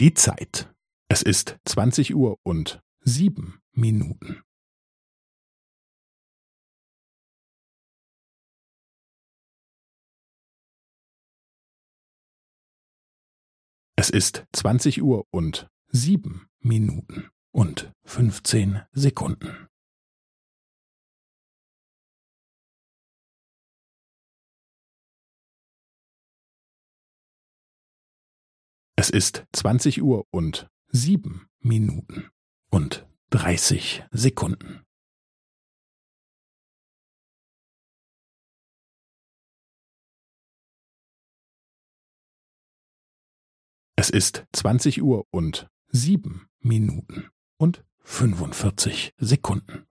Die Zeit. Es ist zwanzig Uhr und sieben Minuten. Es ist zwanzig Uhr und sieben Minuten und fünfzehn Sekunden. Es ist zwanzig Uhr und sieben Minuten und dreißig Sekunden. Es ist zwanzig Uhr und sieben Minuten und fünfundvierzig Sekunden.